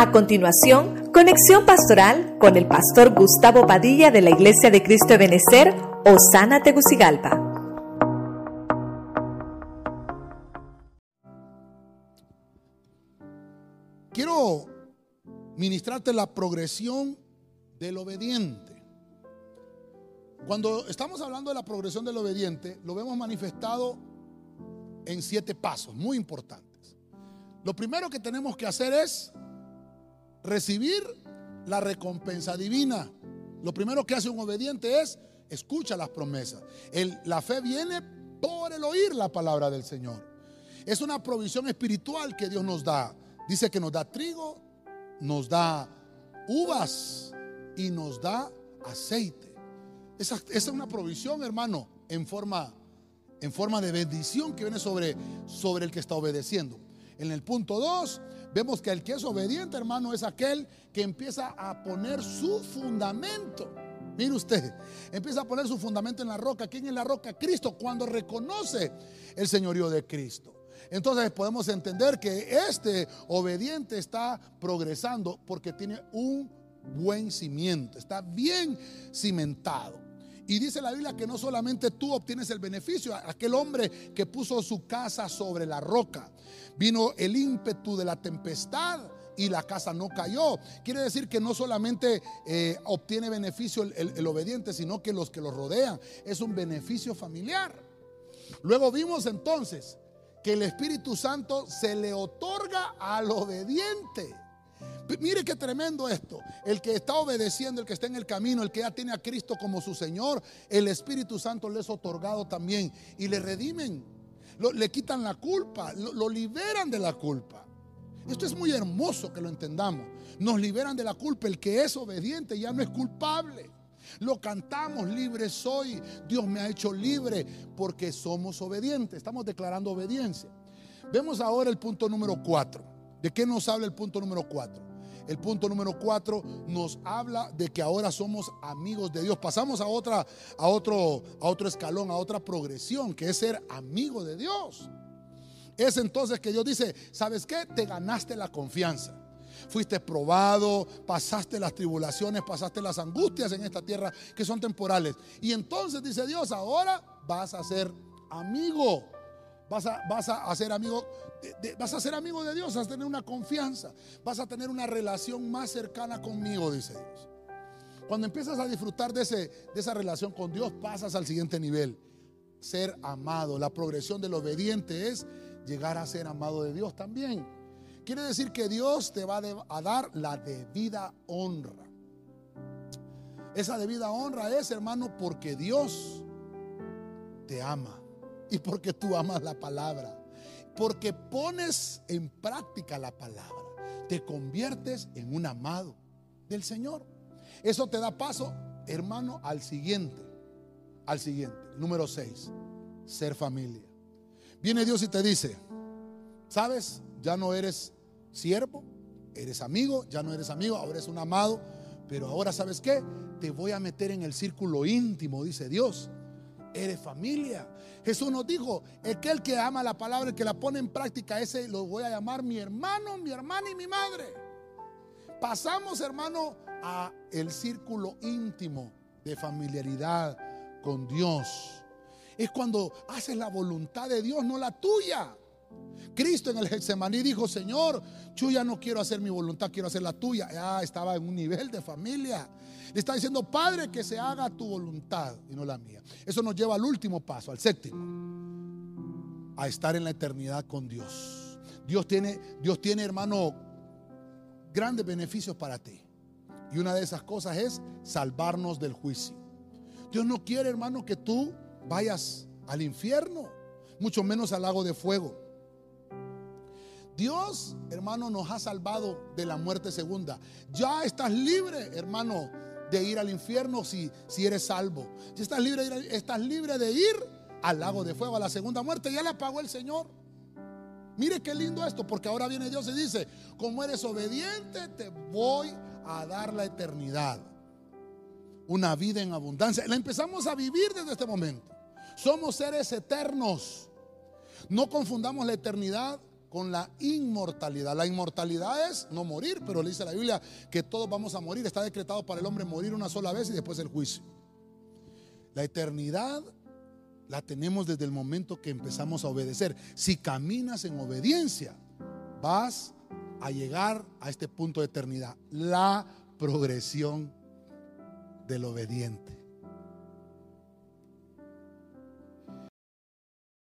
A continuación, conexión pastoral con el pastor Gustavo Padilla de la Iglesia de Cristo de Benecer, Osana Tegucigalpa. Quiero ministrarte la progresión del obediente. Cuando estamos hablando de la progresión del obediente, lo vemos manifestado en siete pasos muy importantes. Lo primero que tenemos que hacer es recibir la recompensa divina. Lo primero que hace un obediente es escucha las promesas. la fe viene por el oír la palabra del Señor. Es una provisión espiritual que Dios nos da. Dice que nos da trigo, nos da uvas y nos da aceite. Esa, es una provisión, hermano, en forma, en forma de bendición que viene sobre, sobre el que está obedeciendo. En el punto 2, vemos que el que es obediente, hermano, es aquel que empieza a poner su fundamento. Mire usted, empieza a poner su fundamento en la roca. ¿Quién es la roca? Cristo, cuando reconoce el señorío de Cristo. Entonces podemos entender que este obediente está progresando porque tiene un buen cimiento, está bien cimentado. Y dice la Biblia que no solamente tú obtienes el beneficio, aquel hombre que puso su casa sobre la roca, vino el ímpetu de la tempestad y la casa no cayó. Quiere decir que no solamente eh, obtiene beneficio el, obediente, sino que los que lo rodean. Es un beneficio familiar. Luego vimos entonces que el Espíritu Santo se le otorga al obediente. Mire qué tremendo esto. El que está obedeciendo, el que está en el camino, el que ya tiene a Cristo como su Señor, el Espíritu Santo le es otorgado también y le redimen. le quitan la culpa, lo, liberan de la culpa. Esto es muy hermoso que lo entendamos. Nos liberan de la culpa. El que es obediente ya no es culpable. Lo cantamos, libre soy. Dios me ha hecho libre porque somos obedientes. Estamos declarando obediencia. Vemos ahora el punto número cuatro. ¿De qué nos habla el punto número cuatro? El punto número cuatro nos habla de que ahora somos amigos de Dios. Pasamos a otra, a otro, a otro escalón, a otra progresión, que es ser amigo de Dios. Es entonces que Dios dice, ¿sabes qué? Te ganaste la confianza. Fuiste probado, pasaste las tribulaciones, pasaste las angustias en esta tierra que son temporales. Y entonces dice Dios, ahora vas a ser amigo. Vas a, vas a ser amigo vas a ser amigo de Dios, vas a tener una confianza, vas a tener una relación más cercana conmigo, dice Dios. Cuando empiezas a disfrutar de, ese, de esa relación con Dios, pasas al siguiente nivel, ser amado. La progresión del obediente es llegar a ser amado de Dios también. Quiere decir que Dios te va a dar la debida honra. Esa debida honra es, hermano, porque Dios te ama y porque tú amas la palabra. Porque pones en práctica la palabra. Te conviertes en un amado del Señor. Eso te da paso, hermano, al siguiente. Al siguiente. Número 6. Ser familia. Viene Dios y te dice, ¿sabes? Ya no eres siervo, eres amigo, ya no eres amigo, ahora eres un amado. Pero ahora, ¿sabes qué? Te voy a meter en el círculo íntimo, dice Dios eres familia. Jesús nos dijo, aquel que ama la palabra, el que la pone en práctica, ese lo voy a llamar mi hermano, mi hermana y mi madre. Pasamos, hermano, a el círculo íntimo de familiaridad con Dios. Es cuando haces la voluntad de Dios, no la tuya. Cristo en el Getsemaní dijo, Señor, yo ya no quiero hacer mi voluntad, quiero hacer la tuya. Ya estaba en un nivel de familia. Le está diciendo, Padre, que se haga tu voluntad y no la mía. Eso nos lleva al último paso, al séptimo, a estar en la eternidad con Dios. Dios tiene, Dios tiene, hermano, grandes beneficios para ti. Y una de esas cosas es salvarnos del juicio. Dios no quiere, hermano, que tú vayas al infierno, mucho menos al lago de fuego. Dios, hermano, nos ha salvado de la muerte segunda. Ya estás libre, hermano, de ir al infierno si, si eres salvo. Si estás libre, estás libre de ir al lago de fuego, a la segunda muerte. Ya la pagó el Señor. Mire qué lindo esto, porque ahora viene Dios y dice, como eres obediente, te voy a dar la eternidad. Una vida en abundancia. La empezamos a vivir desde este momento. Somos seres eternos. No confundamos la eternidad con la inmortalidad. La inmortalidad es no morir, pero le dice la Biblia que todos vamos a morir. Está decretado para el hombre morir una sola vez y después el juicio. La eternidad la tenemos desde el momento que empezamos a obedecer. Si caminas en obediencia, vas a llegar a este punto de eternidad. La progresión del obediente.